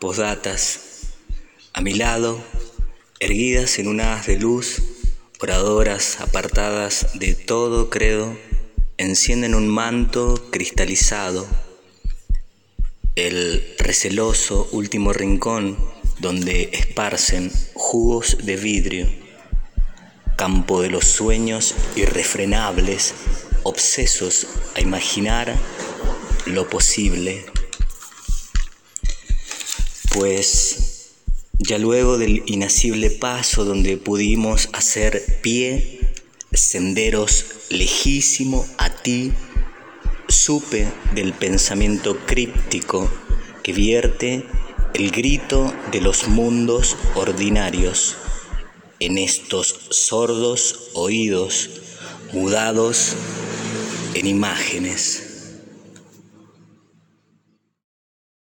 Posdatas. A mi lado, erguidas en un haz de luz, oradoras apartadas de todo credo, encienden un manto cristalizado, el receloso último rincón donde esparcen jugos de vidrio, campo de los sueños irrefrenables, obsesos a imaginar lo posible pues ya luego del inacible paso donde pudimos hacer pie, senderos lejísimo a ti, supe del pensamiento críptico que vierte el grito de los mundos ordinarios en estos sordos oídos mudados en imágenes.